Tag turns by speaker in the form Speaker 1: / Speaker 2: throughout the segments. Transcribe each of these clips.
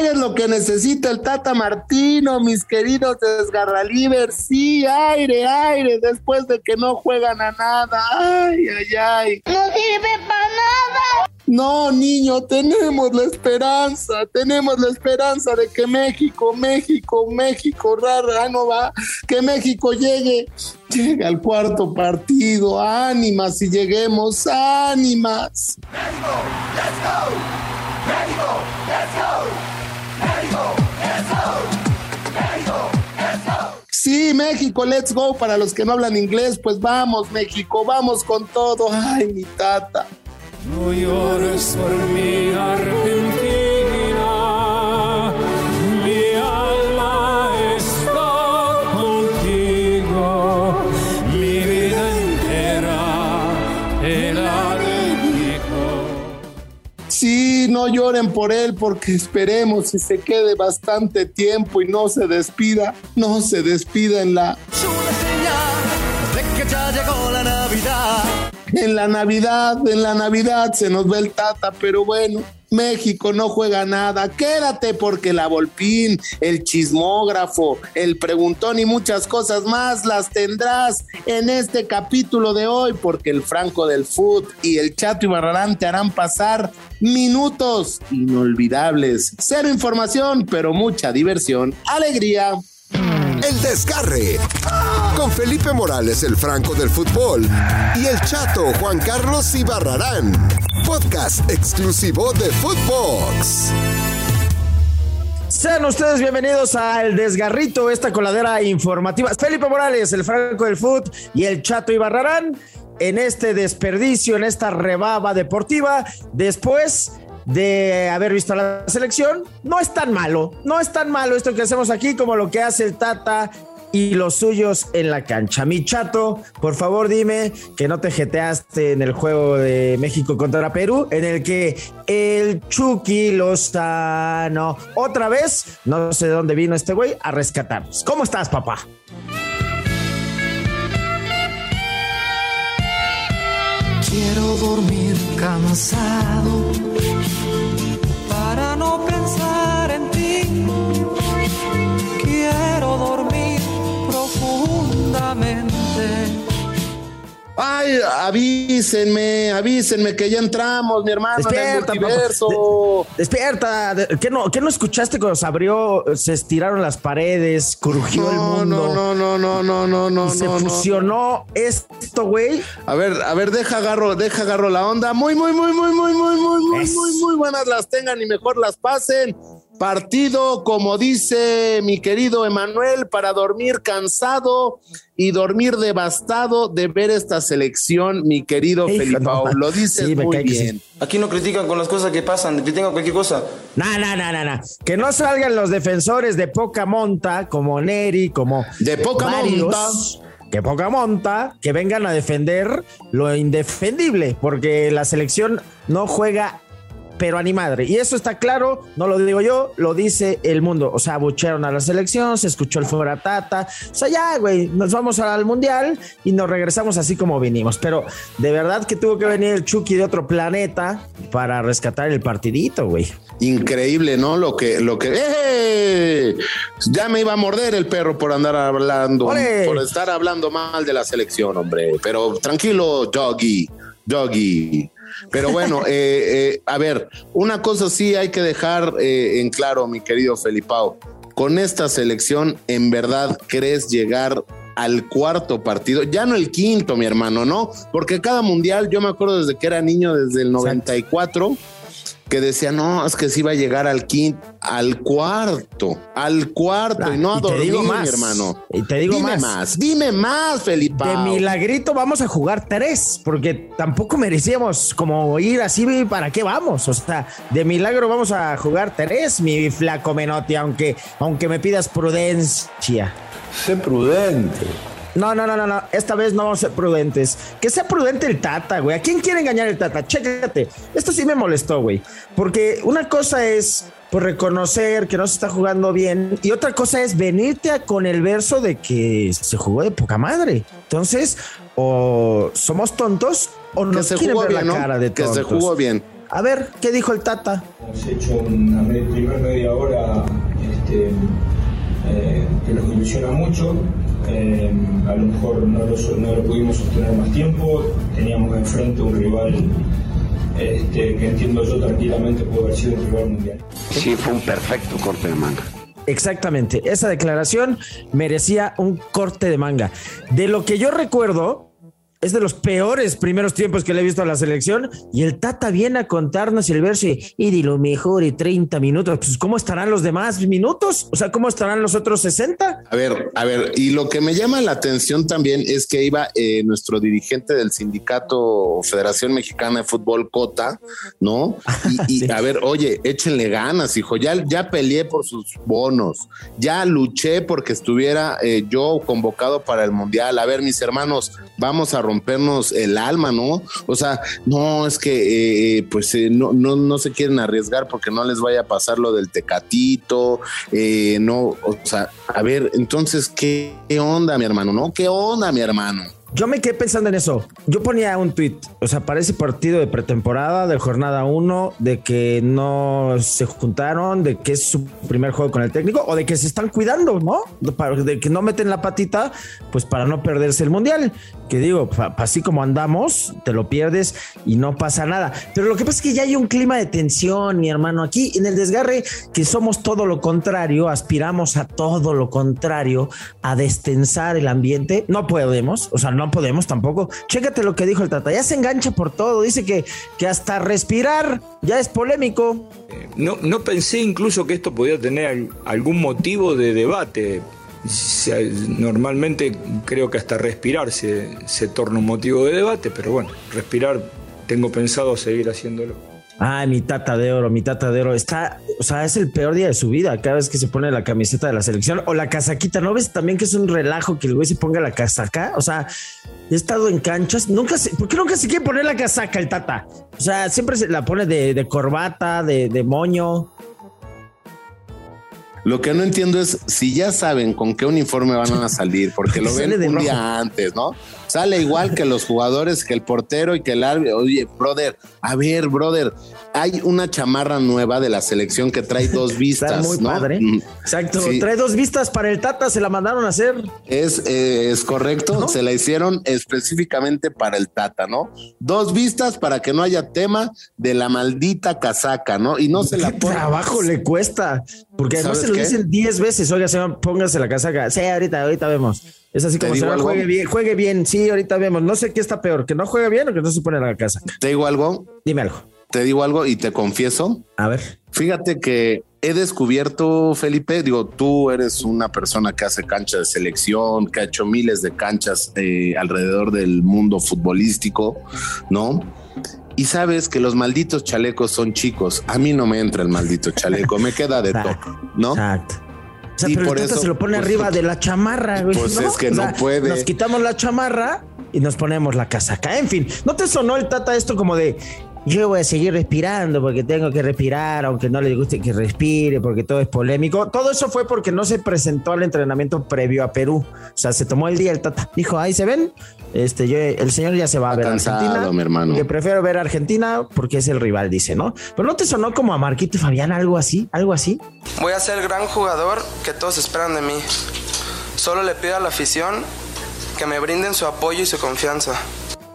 Speaker 1: aire es lo que necesita el Tata Martino, mis queridos desgarralivers. Sí, aire, aire, después de que no juegan a nada. Ay, ay, ay.
Speaker 2: No sirve para nada.
Speaker 1: No, niño, tenemos la esperanza, tenemos la esperanza de que México, México, México, rara, no va, que México llegue, llegue al cuarto partido. Ánimas y lleguemos, ánimas. México, let's go. México, let's go. Sí, México, let's go. Para los que no hablan inglés, pues vamos, México, vamos con todo. Ay, mi tata.
Speaker 3: No llores por mi Argentina,
Speaker 1: lloren por él porque esperemos si se quede bastante tiempo y no se despida, no se despida en la...
Speaker 4: que.
Speaker 1: En la Navidad, en la Navidad se nos ve el tata, pero bueno, México no juega nada. Quédate porque la Volpín, el chismógrafo, el preguntón y muchas cosas más las tendrás en este capítulo de hoy porque el Franco del Foot y el Chato y te harán pasar minutos inolvidables. Cero información, pero mucha diversión, alegría.
Speaker 5: El desgarre. Con Felipe Morales, el Franco del fútbol. Y el chato Juan Carlos Ibarrarán. Podcast exclusivo de Footbox.
Speaker 6: Sean ustedes bienvenidos a El Desgarrito, esta coladera informativa. Felipe Morales, el Franco del Foot y el Chato Ibarrarán en este desperdicio, en esta rebaba deportiva. Después de haber visto a la selección, no es tan malo, no es tan malo esto que hacemos aquí como lo que hace el Tata y los suyos en la cancha. Mi chato, por favor dime que no te jeteaste en el juego de México contra Perú, en el que el Chucky Lozano, otra vez, no sé de dónde vino este güey, a rescatarnos. ¿Cómo estás, papá?
Speaker 4: Quiero dormir cansado para no pensar en ti. Quiero dormir profundamente.
Speaker 1: Ay, avísenme, avísenme que ya entramos, mi hermano, en el
Speaker 6: Despierta, despierta. ¿Qué no, ¿Qué no escuchaste cuando se abrió, se estiraron las paredes, crujió el
Speaker 1: No,
Speaker 6: mundo?
Speaker 1: no, no, no, no, no, no,
Speaker 6: y se
Speaker 1: no, no.
Speaker 6: fusionó esto, güey.
Speaker 1: A ver, a ver, deja agarro, deja agarro la onda. Muy, muy, muy, muy, muy, muy, muy, muy, muy, muy buenas las tengan y mejor las pasen. Partido, como dice mi querido Emanuel, para dormir cansado y dormir devastado de ver esta selección, mi querido
Speaker 6: Hijo,
Speaker 1: Felipao.
Speaker 6: no,
Speaker 1: Lo dices
Speaker 6: sí,
Speaker 1: muy
Speaker 6: sí.
Speaker 1: bien.
Speaker 7: Aquí no critican con las cosas que pasan, critican cualquier cosa.
Speaker 6: No, no, no, no, no. Que no salgan los defensores de poca monta, como Neri, como
Speaker 1: De poca
Speaker 6: varios, Que poca monta, que vengan a defender lo indefendible, porque la selección no juega, pero a ni madre. Y eso está claro, no lo digo yo, lo dice el mundo. O sea, abuchearon a la selección, se escuchó el fuera tata. O sea, ya, güey, nos vamos al mundial y nos regresamos así como vinimos. Pero de verdad que tuvo que venir el Chucky de otro planeta para rescatar el partidito, güey.
Speaker 1: Increíble, ¿no? Lo que, lo que. ¡Eh! Ya me iba a morder el perro por andar hablando,
Speaker 6: ¡Ole!
Speaker 1: por estar hablando mal de la selección, hombre. Pero tranquilo, Doggy, Doggy. Pero bueno, eh, eh, a ver, una cosa sí hay que dejar eh, en claro, mi querido Felipao. Con esta selección, ¿en verdad crees llegar al cuarto partido? Ya no el quinto, mi hermano, ¿no? Porque cada mundial, yo me acuerdo desde que era niño, desde el 94 que decía, no, es que sí va a llegar al quinto, al cuarto, al cuarto, y no a
Speaker 6: Y te digo
Speaker 1: mi
Speaker 6: más,
Speaker 1: hermano.
Speaker 6: y te digo
Speaker 1: dime
Speaker 6: más.
Speaker 1: dime más, Felipe.
Speaker 6: De milagrito vamos a jugar tres, porque tampoco merecíamos como ir así, ¿para qué vamos? O sea, de milagro vamos a jugar tres, mi flaco Menotti, aunque, aunque me pidas prudencia.
Speaker 8: Sé prudente.
Speaker 6: No, no, no, no, no. Esta vez no vamos a ser prudentes. Que sea prudente el Tata, güey. ¿A quién quiere engañar el Tata? Chécate. Esto sí me molestó, güey. Porque una cosa es pues reconocer que no se está jugando bien y otra cosa es venirte a- con el verso de que se jugó de poca madre. Entonces, o somos tontos o
Speaker 1: que
Speaker 6: nos
Speaker 1: se
Speaker 6: quieren
Speaker 1: jugó
Speaker 6: ver
Speaker 1: bien,
Speaker 6: la
Speaker 1: ¿no?
Speaker 6: cara de
Speaker 1: que
Speaker 6: tontos.
Speaker 1: se jugó bien.
Speaker 6: A ver, ¿qué dijo el Tata?
Speaker 9: Hemos hecho una me- primer media hora este, eh, que nos ilusiona mucho. Eh, a lo mejor no lo, no lo pudimos sostener más tiempo. Teníamos enfrente un rival este, que entiendo yo tranquilamente pudo haber sido un rival mundial.
Speaker 10: Sí, fue un perfecto corte de manga.
Speaker 6: Exactamente, esa declaración merecía un corte de manga. De lo que yo recuerdo, es de los peores primeros tiempos que le he visto a la selección y el Tata viene a contarnos el verso y, y de lo mejor y 30 minutos. Pues, ¿cómo estarán los demás minutos? O sea, ¿cómo estarán los otros 60?
Speaker 1: A ver, a ver, y lo que me llama la atención también es que iba eh, nuestro dirigente del sindicato Federación Mexicana de Fútbol, Cota, ¿no? Y, y, a ver, oye, échenle ganas, hijo, ya, ya peleé por sus bonos, ya luché porque estuviera eh, yo convocado para el Mundial. A ver, mis hermanos, vamos a rompernos el alma, ¿no? O sea, no, es que eh, pues eh, no, no, no se quieren arriesgar porque no les vaya a pasar lo del tecatito, eh, no, o sea, a ver, entonces, ¿qué, qué onda, mi hermano? ¿No? ¿Qué onda, mi hermano?
Speaker 6: Yo me quedé pensando en eso. Yo ponía un tweet, o sea, para ese partido de pretemporada, de jornada 1, de que no se juntaron, de que es su primer juego con el técnico, o de que se están cuidando, ¿no? De, que no meten la patita, pues para no perderse el mundial. Que digo, así como andamos, te lo pierdes y no pasa nada. Pero lo que pasa es que ya hay un clima de tensión, mi hermano. Aquí en el desgarre, que somos todo lo contrario, aspiramos a todo lo contrario, a destensar el ambiente. No podemos, o sea, podemos tampoco. Chécate lo que dijo el Tata. Ya se engancha por todo. Dice que, que hasta respirar ya es polémico.
Speaker 9: No, no pensé incluso que esto podía tener al- algún motivo de debate. Normalmente creo que hasta respirar se, se torna un motivo de debate, pero bueno, respirar tengo pensado seguir haciéndolo.
Speaker 6: Ay, mi tata de oro, mi tata de oro. Está, o sea, es el peor día de su vida cada vez que se pone la camiseta de la selección o la casaquita. ¿No ves también que es un relajo que el güey se ponga la casaca? O sea, he estado en canchas. Nunca se, ¿por qué nunca se quiere poner la casaca el tata? O sea, siempre se la pone de, de corbata, de, de moño.
Speaker 1: Lo que no entiendo es si ya saben con qué uniforme van a salir, porque lo ven un
Speaker 6: rojo.
Speaker 1: día antes, ¿no? Sale igual que los jugadores, que el portero y que el árbitro. Oye, brother, a ver, brother, hay una chamarra nueva de la selección que trae dos vistas.
Speaker 6: Está muy
Speaker 1: ¿no?
Speaker 6: padre.
Speaker 1: Mm,
Speaker 6: Exacto.
Speaker 1: sí.
Speaker 6: Trae dos vistas para el tata, se la mandaron a hacer.
Speaker 1: Es, eh, es correcto, se la hicieron específicamente para el Tata, ¿no? Dos vistas para que no haya tema de la maldita casaca, ¿no? Y no se la
Speaker 6: ¿Qué trabajo le cuesta? Porque además
Speaker 1: ¿Sabes
Speaker 6: se lo
Speaker 1: qué?
Speaker 6: dicen 10 veces. Oiga, señor, póngase la casaca. Sí, ahorita, ahorita vemos. Es así
Speaker 1: ¿Te
Speaker 6: como,
Speaker 1: algo?
Speaker 6: juegue bien, juegue bien. Sí, ahorita vemos. No sé qué está peor, que no juegue bien o que no se pone la casaca.
Speaker 1: Te digo algo,
Speaker 6: Dime algo.
Speaker 1: Te digo algo y te confieso.
Speaker 6: A ver.
Speaker 1: Fíjate que he descubierto, Felipe, digo, tú eres una persona que hace cancha de selección, que ha hecho miles de canchas eh, alrededor del mundo futbolístico, ¿no? Y sabes que los malditos chalecos son chicos. A mí no me entra el maldito chaleco, me queda de top, ¿no?
Speaker 6: Exacto. O sea,
Speaker 1: Y
Speaker 6: pero
Speaker 1: por
Speaker 6: el
Speaker 1: eso,
Speaker 6: se lo pone
Speaker 1: pues,
Speaker 6: arriba de la chamarra, güey.
Speaker 1: pues es que no puede.
Speaker 6: Nos quitamos la chamarra y nos ponemos la casaca. En fin, ¿no te sonó el tata esto como de yo voy a seguir respirando porque tengo que respirar, aunque no le guste que respire, porque todo es polémico? Todo eso fue porque no se presentó al entrenamiento previo a Perú. O sea, se tomó el día el tata. Dijo, ahí se ven. Este, yo, el señor ya se va a ver a
Speaker 1: cansado,
Speaker 6: Argentina.
Speaker 1: mi hermano.
Speaker 6: Que prefiero ver a Argentina porque es el rival, dice, ¿no? Pero no te sonó como a Marquito y Fabián, algo así, algo así.
Speaker 11: Voy a ser el gran jugador que todos esperan de mí. Solo le pido a la afición que me brinden su apoyo y su confianza.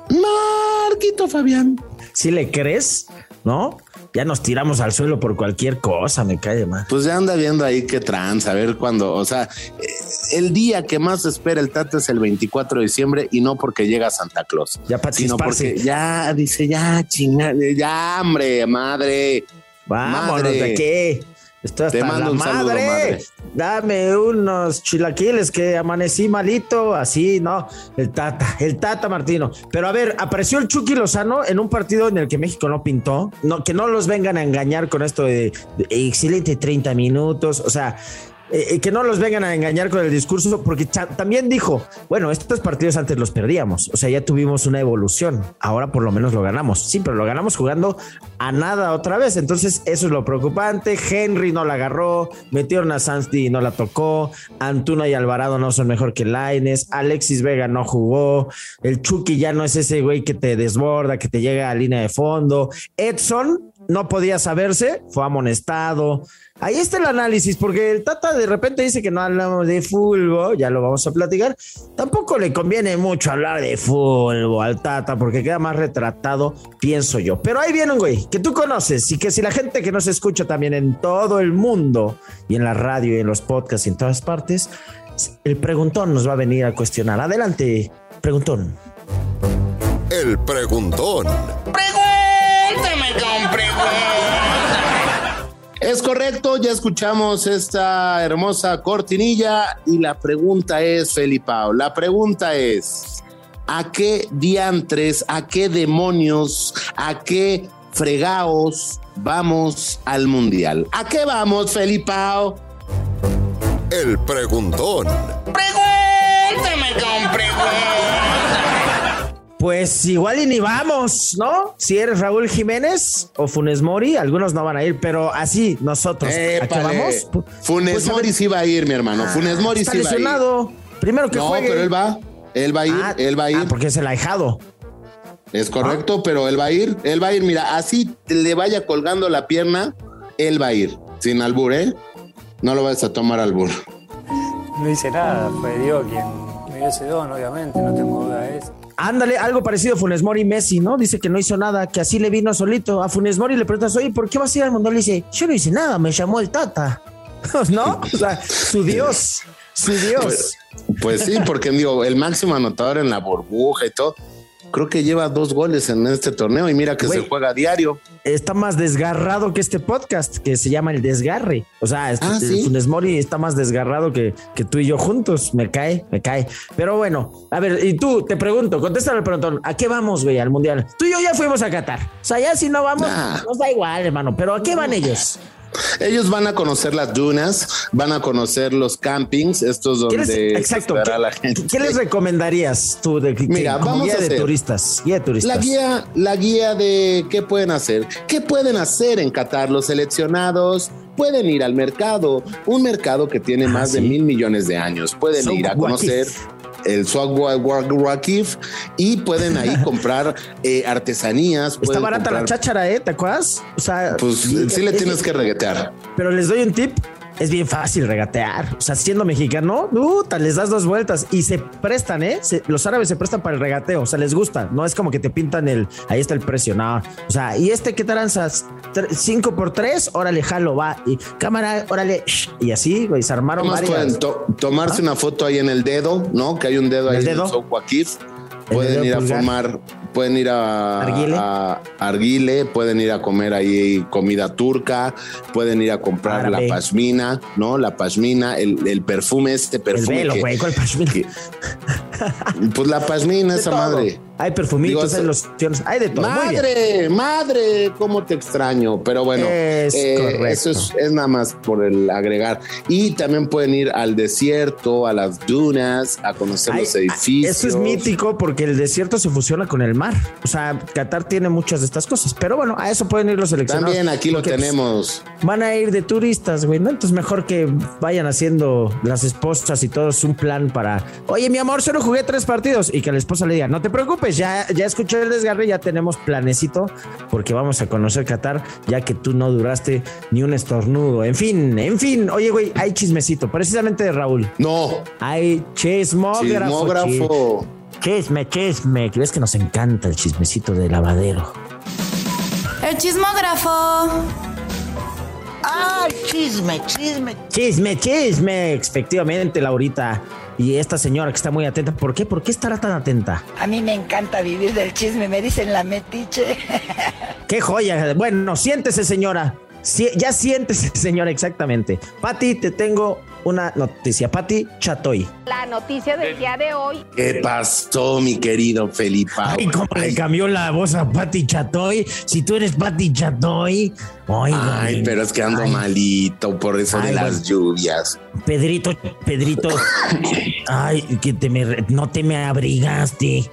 Speaker 1: Marquito Fabián.
Speaker 6: Si le crees, ¿no? Ya nos tiramos al suelo por cualquier cosa, me cae más.
Speaker 1: Pues ya anda viendo ahí qué trans, a ver cuándo, o sea, eh, el día que más espera el Tata es el 24 de diciembre y no porque llega Santa Claus,
Speaker 6: Ya
Speaker 1: sino porque ya dice, ya chinga, ya hombre, madre.
Speaker 6: Vámonos
Speaker 1: madre.
Speaker 6: de qué. Estoy hasta
Speaker 1: Te mando
Speaker 6: la
Speaker 1: un saludo,
Speaker 6: madre.
Speaker 1: madre.
Speaker 6: Dame unos chilaquiles que amanecí malito, así, ¿no? El Tata, el Tata Martino. Pero a ver, apareció el Chucky Lozano en un partido en el que México no pintó. No, que no los vengan a engañar con esto de, de excelente 30 minutos. O sea, eh, eh, que no los vengan a engañar con el discurso, porque también dijo, bueno, estos partidos antes los perdíamos, o sea, ya tuvimos una evolución, ahora por lo menos lo ganamos, sí, pero lo ganamos jugando a nada otra vez, entonces eso es lo preocupante, Henry no la agarró, metieron a Santi y no la tocó, Antuna y Alvarado no son mejor que Laines, Alexis Vega no jugó, el Chucky ya no es ese güey que te desborda, que te llega a línea de fondo, Edson no podía saberse, fue amonestado. Ahí está el análisis, porque el Tata de repente dice que no hablamos de fútbol, ya lo vamos a platicar. Tampoco le conviene mucho hablar de fútbol al Tata, porque queda más retratado, pienso yo. Pero ahí viene un güey que tú conoces y que si la gente que nos escucha también en todo el mundo, y en la radio y en los podcasts y en todas partes, el preguntón nos va a venir a cuestionar. Adelante, preguntón.
Speaker 5: El preguntón.
Speaker 1: Es correcto, ya escuchamos esta hermosa cortinilla y la pregunta es, Felipao, la pregunta es, ¿a qué diantres, a qué demonios, a qué fregaos vamos al mundial? ¿A qué vamos, Felipao?
Speaker 5: El preguntón.
Speaker 1: Pregúntame
Speaker 6: pues igual y ni vamos, ¿no? Si eres Raúl Jiménez o Funes Mori, algunos no van a ir, pero así nosotros. ¿A qué vamos?
Speaker 1: Funes pues, Mori sí va a ir, mi hermano. Ah, Funes Mori sí va a ir.
Speaker 6: Primero que
Speaker 1: no, pero él va. Él va a ir, ah, él va a ir. Ah,
Speaker 6: porque es el ahijado.
Speaker 1: Es correcto, pero él va a ir, él va a ir. Mira, así le vaya colgando la pierna, él va a ir. Sin albur, ¿eh? No lo vas a tomar albur.
Speaker 12: No hice nada, fue Dios quien me dio ese don, obviamente, no tengo duda de eso.
Speaker 6: Ándale, algo parecido a Funes Mori Messi, ¿no? Dice que no hizo nada, que así le vino solito. A Funes Mori le preguntas, oye, ¿por qué vas a ir al mundo? Le dice, yo no hice nada, me llamó el Tata. ¿No? O sea, su Dios, su Dios.
Speaker 1: Pues, pues sí, porque digo, el máximo anotador en la burbuja y todo creo que lleva dos goles en este torneo y mira que se juega a diario.
Speaker 6: Está más desgarrado que este podcast que se llama El Desgarre. O sea, este, ah, Funes Mori está más desgarrado que, que, tú y yo juntos. Me cae, me cae. Pero bueno, a ver, y tú te pregunto, contéstame pronto, ¿a qué vamos, güey, al mundial? Tú y yo ya fuimos a Qatar. O sea, ya si no vamos, nos da igual, hermano. Pero ¿a qué van ellos?
Speaker 1: Ellos van a conocer las dunas, van a conocer los campings, estos donde
Speaker 6: exacto, la gente. ¿Qué les recomendarías tú de Mira, vamos guía de turistas, guía de turistas?
Speaker 1: La guía, la guía de qué pueden hacer, qué pueden hacer en Qatar los seleccionados. Pueden ir al mercado, un mercado que tiene ah, más de mil millones de años. Pueden ir a conocer el Swag Wakif y pueden ahí comprar eh, artesanías.
Speaker 6: Está barata la cháchara, ¿eh? ¿Te acuerdas?
Speaker 1: O sea, pues sí le tienes que reguetear.
Speaker 6: Pero les doy un tip es bien fácil regatear. O sea, siendo mexicano, puta, les das dos vueltas y se prestan, ¿eh? los árabes se prestan para el regateo. O sea, les gusta. No es como que te pintan el, ahí está el precio. No. O sea, ¿y este qué tranzas? ¿Cinco por tres? Órale, jalo, va. Y cámara, órale. Y así, güey, se armaron varias.
Speaker 1: Pueden tomarse una foto ahí en el dedo, ¿no? Que hay un dedo ahí en el Pueden ir a formar pueden ir a Arguile. pueden ir a comer ahí comida turca, pueden ir a comprar la pashmina, ¿no? La pashmina, el, perfume, este perfume.
Speaker 6: El velo, güey, ¿cuál pashmina?
Speaker 1: pues la pashmina, esa madre.
Speaker 6: Hay perfumitos, hay lociones, hay de todo.
Speaker 1: Madre, madre, cómo te extraño. Pero bueno, eh, eso es, nada más por el agregar. Y también pueden ir al desierto, a las dunas, a conocer los edificios.
Speaker 6: Eso es mítico porque el desierto se fusiona con el mar. O sea, Qatar tiene muchas de estas cosas. Pero bueno, a eso pueden ir los seleccionados.
Speaker 1: También aquí lo pues, tenemos.
Speaker 6: van a ir de turistas, güey, ¿no? Entonces mejor que vayan haciendo las esposas y todos un plan para, oye, mi amor, solo jugué tres partidos y que la esposa le diga, no te preocupes pues ya, ya escuché el desgarre, ya tenemos planecito porque vamos a conocer Qatar, ya que tú no duraste ni un estornudo. En fin, en fin. Oye, güey, hay chismecito, precisamente de Raúl.
Speaker 1: No.
Speaker 6: Hay chismógrafo.
Speaker 1: Chismógrafo.
Speaker 6: Chisme, chisme. ¿Ves que nos encanta el chismecito de lavadero?
Speaker 2: El chismógrafo.
Speaker 6: ¡Ay, chisme, chisme! Chisme, chisme. Efectivamente, Laurita y esta señora que está muy atenta. ¿Por qué? ¿Por qué estará tan atenta?
Speaker 13: A mí me encanta vivir del chisme, me dicen la metiche.
Speaker 6: ¡Qué joya! Bueno, siéntese, señora. ya siéntese, señora, exactamente. Pati, te tengo una noticia. Pati Chatoy.
Speaker 14: La noticia del día de hoy.
Speaker 1: ¿Qué pasó, mi querido Felipe?
Speaker 6: Ay, cómo le cambió la voz a Pati Chatoy. Si tú eres Pati Chatoy. Oiga,
Speaker 1: Ay, pero es que ando
Speaker 6: Ay.
Speaker 1: malito por eso de las lluvias.
Speaker 6: Pedrito, Pedrito. Ay, que te me, no te me abrigaste.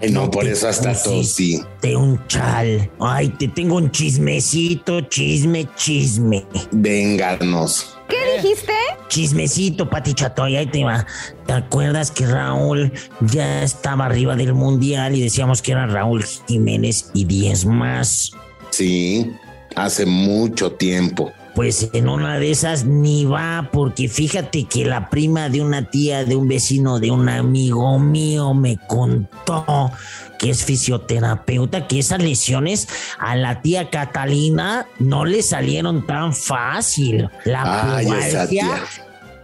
Speaker 1: Ay, no,
Speaker 6: No
Speaker 1: por
Speaker 6: te
Speaker 1: eso hasta tosí.
Speaker 6: De un chal. Ay, te tengo un chismecito, chisme, chisme.
Speaker 1: Vénganos.
Speaker 14: ¿Qué dijiste?
Speaker 6: Chismecito, Pati Chatoy, ahí te va. ¿Te acuerdas que Raúl ya estaba arriba del mundial y decíamos que era Raúl Jiménez y 10 más?
Speaker 1: Sí, hace mucho tiempo.
Speaker 6: Pues en una de esas ni va, porque fíjate que la prima de una tía, de un vecino, de un amigo mío me contó que es fisioterapeuta, que esas lesiones a la tía Catalina no le salieron tan fácil. La
Speaker 1: Ay,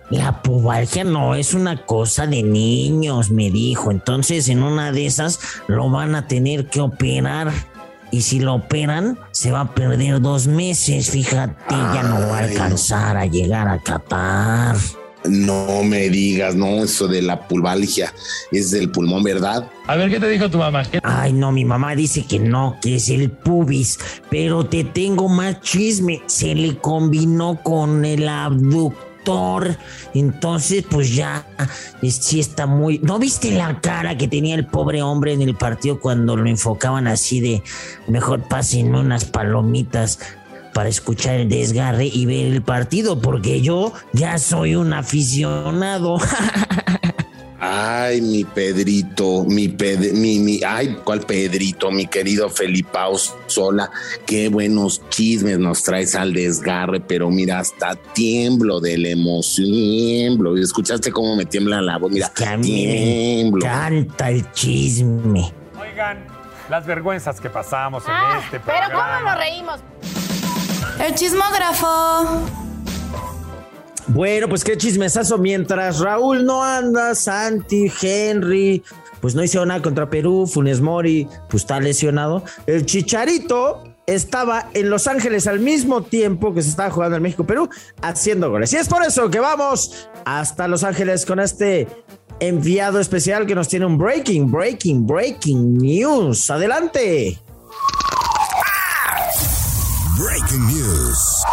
Speaker 6: la pubalgia no es una cosa de niños, me dijo. Entonces en una de esas lo van a tener que operar. Y si lo operan, se va a perder dos meses. Fíjate, ya no va a alcanzar a llegar a Qatar.
Speaker 1: No me digas, no, eso de la pulvalgia es del pulmón, ¿verdad?
Speaker 12: A ver, ¿qué te dijo tu mamá? ¿Qué-
Speaker 6: Ay, no, mi mamá dice que no, que es el pubis. Pero te tengo más chisme. Se le combinó con el abductor. Entonces, pues ya, es- sí está muy. ¿No viste la cara que tenía el pobre hombre en el partido cuando lo enfocaban así de mejor pasen unas palomitas? para escuchar el desgarre y ver el partido, porque yo ya soy un aficionado.
Speaker 1: Ay, mi Pedrito, mi Ped, mi, mi, ay, ¿cuál Pedrito? Mi querido Felipao Sola, qué buenos chismes nos traes al desgarre, pero mira, hasta tiemblo de la emoción, tiemblo. ¿Escuchaste cómo me tiembla la voz? Mira,
Speaker 6: que a mí me
Speaker 1: tiemblo.
Speaker 6: encanta el chisme.
Speaker 12: Oigan, las vergüenzas que pasamos en
Speaker 14: Ah,
Speaker 12: este
Speaker 14: pero
Speaker 12: programa.
Speaker 14: ¿cómo nos reímos?
Speaker 2: El chismógrafo.
Speaker 6: Bueno, pues qué chismesazo. Mientras Raúl no anda, Santi, Henry, pues no hicieron nada contra Perú, Funes Mori, pues está lesionado. El Chicharito estaba en Los Ángeles al mismo tiempo que se estaba jugando en México-Perú, haciendo goles. Y es por eso que vamos hasta Los Ángeles con este enviado especial que nos tiene un breaking, breaking, breaking news. Adelante.
Speaker 5: Breaking News.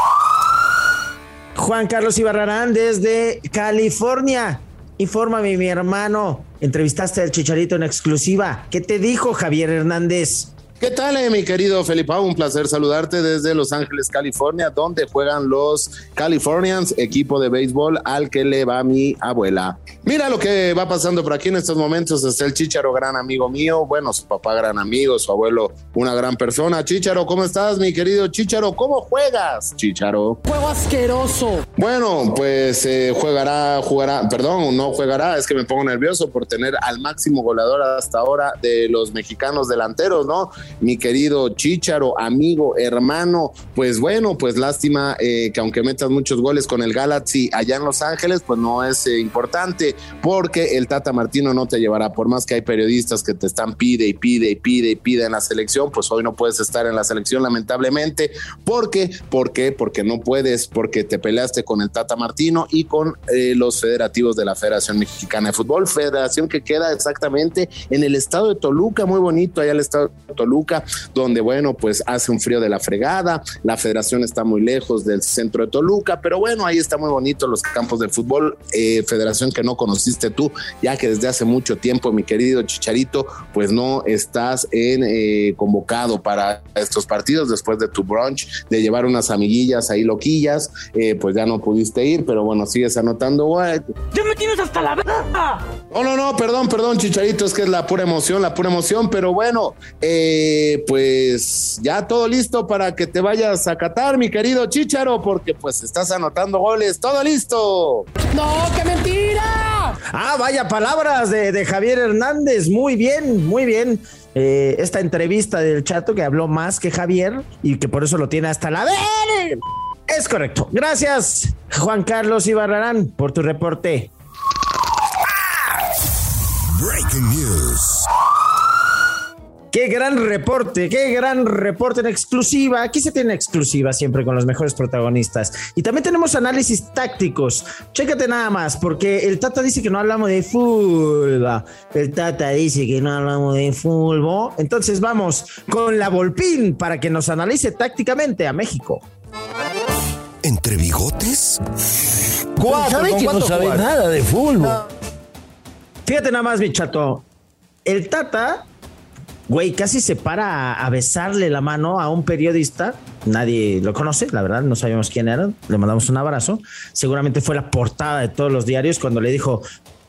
Speaker 6: Juan Carlos Ibarrarán desde California. Infórmame, mi hermano. Entrevistaste al Chicharito en exclusiva. ¿Qué te dijo Javier Hernández?
Speaker 1: ¿Qué tal, eh, mi querido Felipao? Un placer saludarte desde Los Ángeles, California, donde juegan los Californians, equipo de béisbol al que le va mi abuela. Mira lo que va pasando por aquí en estos momentos. Está el Chicharo, gran amigo mío. Bueno, su papá, gran amigo, su abuelo, una gran persona. Chicharo, ¿cómo estás, mi querido Chicharo? ¿Cómo juegas, Chicharo?
Speaker 15: Juego asqueroso.
Speaker 1: Bueno, pues eh, jugará, jugará, perdón, no jugará, es que me pongo nervioso por tener al máximo goleador hasta ahora de los mexicanos delanteros, ¿no? Mi querido Chicharo, amigo, hermano, pues bueno, pues lástima eh, que aunque metas muchos goles con el Galaxy allá en Los Ángeles, pues no es eh, importante porque el Tata Martino no te llevará, por más que hay periodistas que te están pide y pide y pide y pide en la selección, pues hoy no puedes estar en la selección lamentablemente, ¿por qué? ¿Por qué? Porque no puedes, porque te peleaste con el Tata Martino y con eh, los federativos de la Federación Mexicana de Fútbol, federación que queda exactamente en el estado de Toluca, muy bonito allá el estado de Toluca, donde bueno, pues hace un frío de la fregada, la federación está muy lejos del centro de Toluca, pero bueno, ahí está muy bonito los campos de fútbol, eh, federación que no conociste tú, ya que desde hace mucho tiempo, mi querido Chicharito, pues no estás en eh, convocado para estos partidos después de tu brunch, de llevar unas amiguillas ahí loquillas, eh, pues ya no pudiste ir, pero bueno, sigues anotando. güey.
Speaker 15: ¡Ya me tienes hasta la verga!
Speaker 1: No, no, no, perdón, perdón, Chicharito, es que es la pura emoción, la pura emoción, pero bueno, eh, pues ya todo listo para que te vayas a Qatar, mi querido Chicharo, porque pues estás anotando goles, todo listo.
Speaker 15: ¡No, qué mentira!
Speaker 6: Ah, vaya palabras de, de Javier Hernández. Muy bien, muy bien. Eh, esta entrevista del chato que habló más que Javier y que por eso lo tiene hasta la ver. Es correcto. Gracias, Juan Carlos Ibarrarán, por tu reporte.
Speaker 5: Breaking News.
Speaker 6: Qué gran reporte, qué gran reporte en exclusiva. Aquí se tiene exclusiva siempre con los mejores protagonistas. Y también tenemos análisis tácticos. Chécate nada más, porque el Tata dice que no hablamos de fútbol. El Tata dice que no hablamos de fútbol. Entonces vamos con la Volpín para que nos analice tácticamente a México.
Speaker 5: ¿Entre bigotes?
Speaker 6: Cuatro,
Speaker 16: ¿Sabe
Speaker 6: ¿con
Speaker 16: que no sabe
Speaker 6: jugar?
Speaker 16: nada de fútbol?
Speaker 6: Fíjate nada más, mi chato. El Tata, güey, casi se para a, a besarle la mano a un periodista. Nadie lo conoce, la verdad, no sabemos quién era. Le mandamos un abrazo. Seguramente fue la portada de todos los diarios cuando le dijo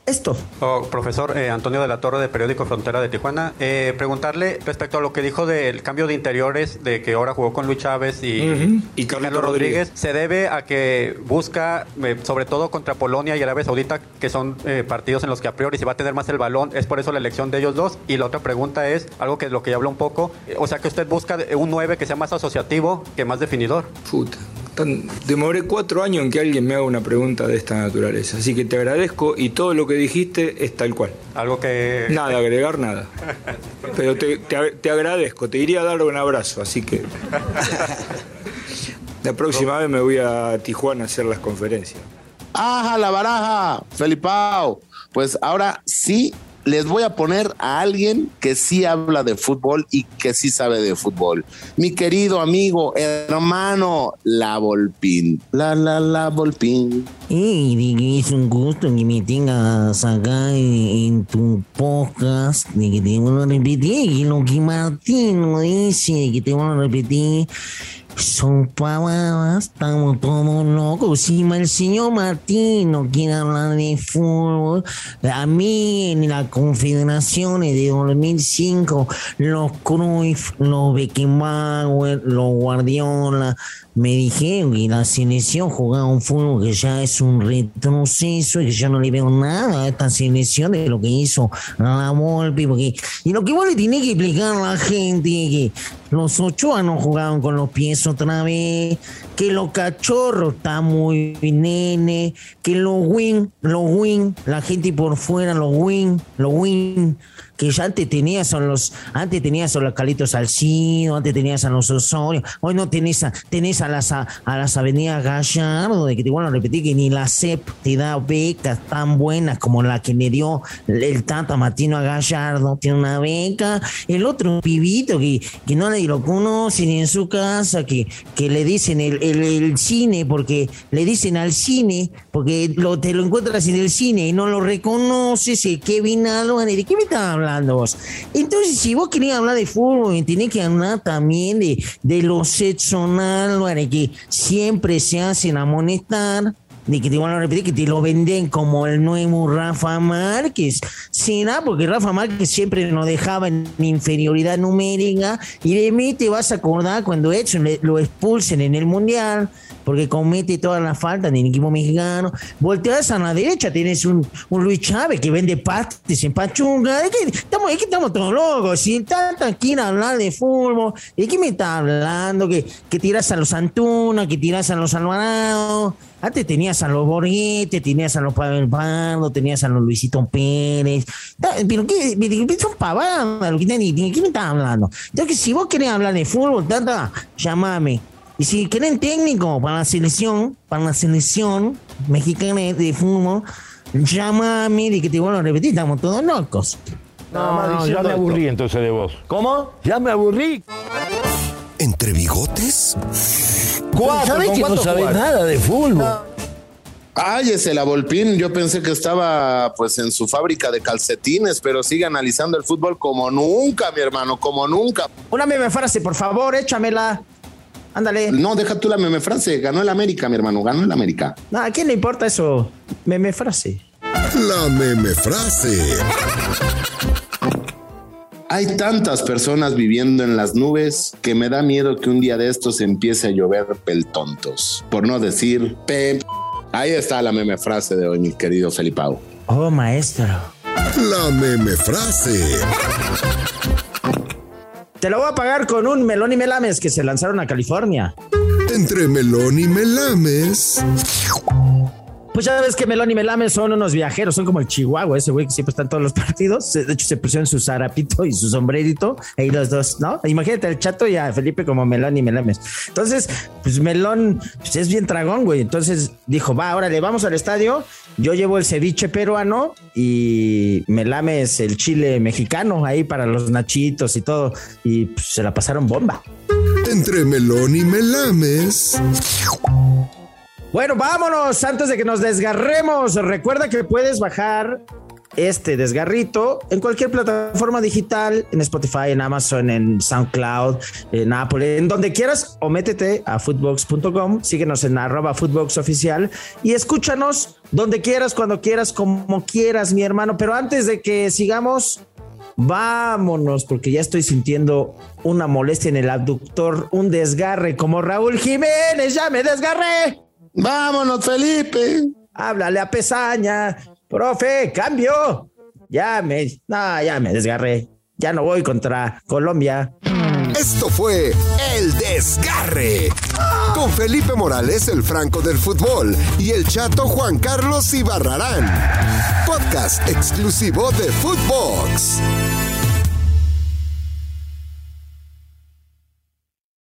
Speaker 6: esto.
Speaker 17: Oh, profesor eh, Antonio de la Torre de Periódico Frontera de Tijuana, eh, preguntarle respecto a lo que dijo del cambio de interiores, de que ahora jugó con Luis Chávez y,
Speaker 9: Carlos Rodríguez.
Speaker 17: ¿se debe a que busca, eh, sobre todo contra Polonia y Arabia Saudita, que son eh, partidos en los que a priori se va a tener más el balón, es por eso la elección de ellos dos? Y la otra pregunta es, algo que lo que ya habló un poco, eh, o sea que usted busca un 9 que sea más asociativo que más definidor.
Speaker 9: Puta. Tan- demoré cuatro años en que alguien me haga una pregunta de esta naturaleza. Así que te agradezco y todo lo que dijiste es tal cual.
Speaker 17: Algo que...
Speaker 9: Nada, agregar nada. Pero te, te- te agradezco, te iría a dar un abrazo, así que... La próxima vez me voy a Tijuana a hacer las conferencias.
Speaker 1: ¡Ajá, la baraja! Felipao. Pues ahora sí les voy a poner a alguien que sí habla de fútbol y que sí sabe de fútbol. Mi querido amigo, hermano, La Volpín. La, la, la Volpín.
Speaker 18: Y de que es un gusto que me tengas acá en, tu podcast, de que te vuelvo a repetir, que lo que Martín dice, de que te vuelvo a repetir, son pavadas, estamos todos locos. Si el señor Martín no quiere hablar de fútbol, a mí en la Confederaciones de 2005, los Cruyff, los Beckenbauer, los Guardiola, me dijeron que la selección jugaba un fútbol que ya es un retroceso y que yo no le veo nada a esta selección de lo que hizo la Volpi. Porque, y lo que vos le tenés que explicar a la gente es que los Ochoa no jugaban con los pies otra vez, que los cachorros están muy nene, que los win, los win, la gente por fuera, los win, los win, que ya antes tenías a los, antes tenías a los Calitos Salcido, antes tenías a los Osorio, hoy no tenés a, tenés a las a, a las avenidas Gallardo, de que te vuelvo a repetir que ni la CEP te da becas tan buenas como la que le dio el Tata Martino a Gallardo, tiene una beca, el otro pibito que, que no nadie lo conoce ni en su casa, que, que le dicen el, el- cine, porque le dicen al cine, porque lo, te lo encuentras en el cine y no lo reconoces, el Kevin Álvarez, ¿de qué me estás hablando vos? Entonces, si vos querías hablar de fútbol, tenés que hablar también de, de los Edson Álvarez, que siempre se hacen amonestar. De que te van a repetir que te lo venden como el nuevo Rafa Márquez. Será porque Rafa Márquez siempre nos dejaba en inferioridad numérica. Y de mí te vas a acordar cuando Edson lo expulsen en el Mundial, porque comete todas las faltas en el equipo mexicano. Volteas a la derecha, tienes un, un Luis Chávez que vende pastes en Pachuca. ¿De qué estamos, estamos todos locos? Si tanta quiere hablar de fútbol, ¿de qué me está hablando? Que, que tiras a los Antuna, que tiras a los Alvarado. Antes tenías a los Borghetti, tenías a los Pavel Pardo, tenías a los Luisito Pérez. Pero qué, qué son pavadas, lo que ¿de qué me estás hablando? Entonces, si vos querés hablar de fútbol, tata, llamame. Y si quieren técnico para la selección, para la selección mexicana de fútbol, llámame de que te vuelvo a repetir, estamos todos locos.
Speaker 16: No, ya me aburrí entonces de vos.
Speaker 6: ¿Cómo?
Speaker 16: Ya me aburrí.
Speaker 5: ¿Entre bigotes?
Speaker 16: Cuatro, ¿Sabés
Speaker 1: ¿con
Speaker 16: que no sabe
Speaker 1: jugar?
Speaker 16: nada de fútbol?
Speaker 1: Ay, ese la Volpín, yo pensé que estaba pues en su fábrica de calcetines, pero sigue analizando el fútbol como nunca, mi hermano, como nunca.
Speaker 6: Una meme frase, por favor, échamela. Ándale.
Speaker 1: No, deja tú la meme frase, ganó el América, mi hermano, ganó el América.
Speaker 6: No, ¿A quién le importa eso? Meme frase.
Speaker 5: La meme frase.
Speaker 1: Hay tantas personas viviendo en las nubes que me da miedo que un día de estos empiece a llover peltontos. Por no decir pe... Ahí está la meme frase de hoy, mi querido Felipao.
Speaker 18: Oh, maestro.
Speaker 5: La meme frase.
Speaker 6: Te lo voy a pagar con un melón y melames que se lanzaron a California.
Speaker 5: Entre melón y melames.
Speaker 6: Pues ya ves que Melón y Melame son unos viajeros, son como el Chihuahua, ese güey que siempre está en todos los partidos. De hecho, se pusieron su zarapito y su sombrerito, ahí los dos, ¿no? Imagínate al chato y a Felipe como Melón y Melames. Entonces, pues Melón pues es bien tragón, güey. Entonces dijo, va, órale, vamos al estadio. Yo llevo el ceviche peruano y Melames el chile mexicano ahí para los nachitos y todo. Y pues, se la pasaron bomba.
Speaker 5: Entre melón y melames.
Speaker 6: Bueno, vámonos antes de que nos desgarremos. Recuerda que puedes bajar este desgarrito en cualquier plataforma digital, en Spotify, en Amazon, en SoundCloud, en Apple, en donde quieras, o métete a footbox.com, síguenos en arroba y escúchanos donde quieras, cuando quieras, como quieras, mi hermano. Pero antes de que sigamos, vámonos, porque ya estoy sintiendo una molestia en el abductor, un desgarre como Raúl Jiménez, ya me desgarré.
Speaker 1: Vámonos, Felipe.
Speaker 6: Háblale a Pesaña. Profe, cambio. Ya me, no, ya me desgarré. Ya no voy contra Colombia.
Speaker 5: Esto fue El Desgarre. Con Felipe Morales, el Franco del Fútbol, y el chato Juan Carlos Ibarrarán. Podcast exclusivo de Footbox.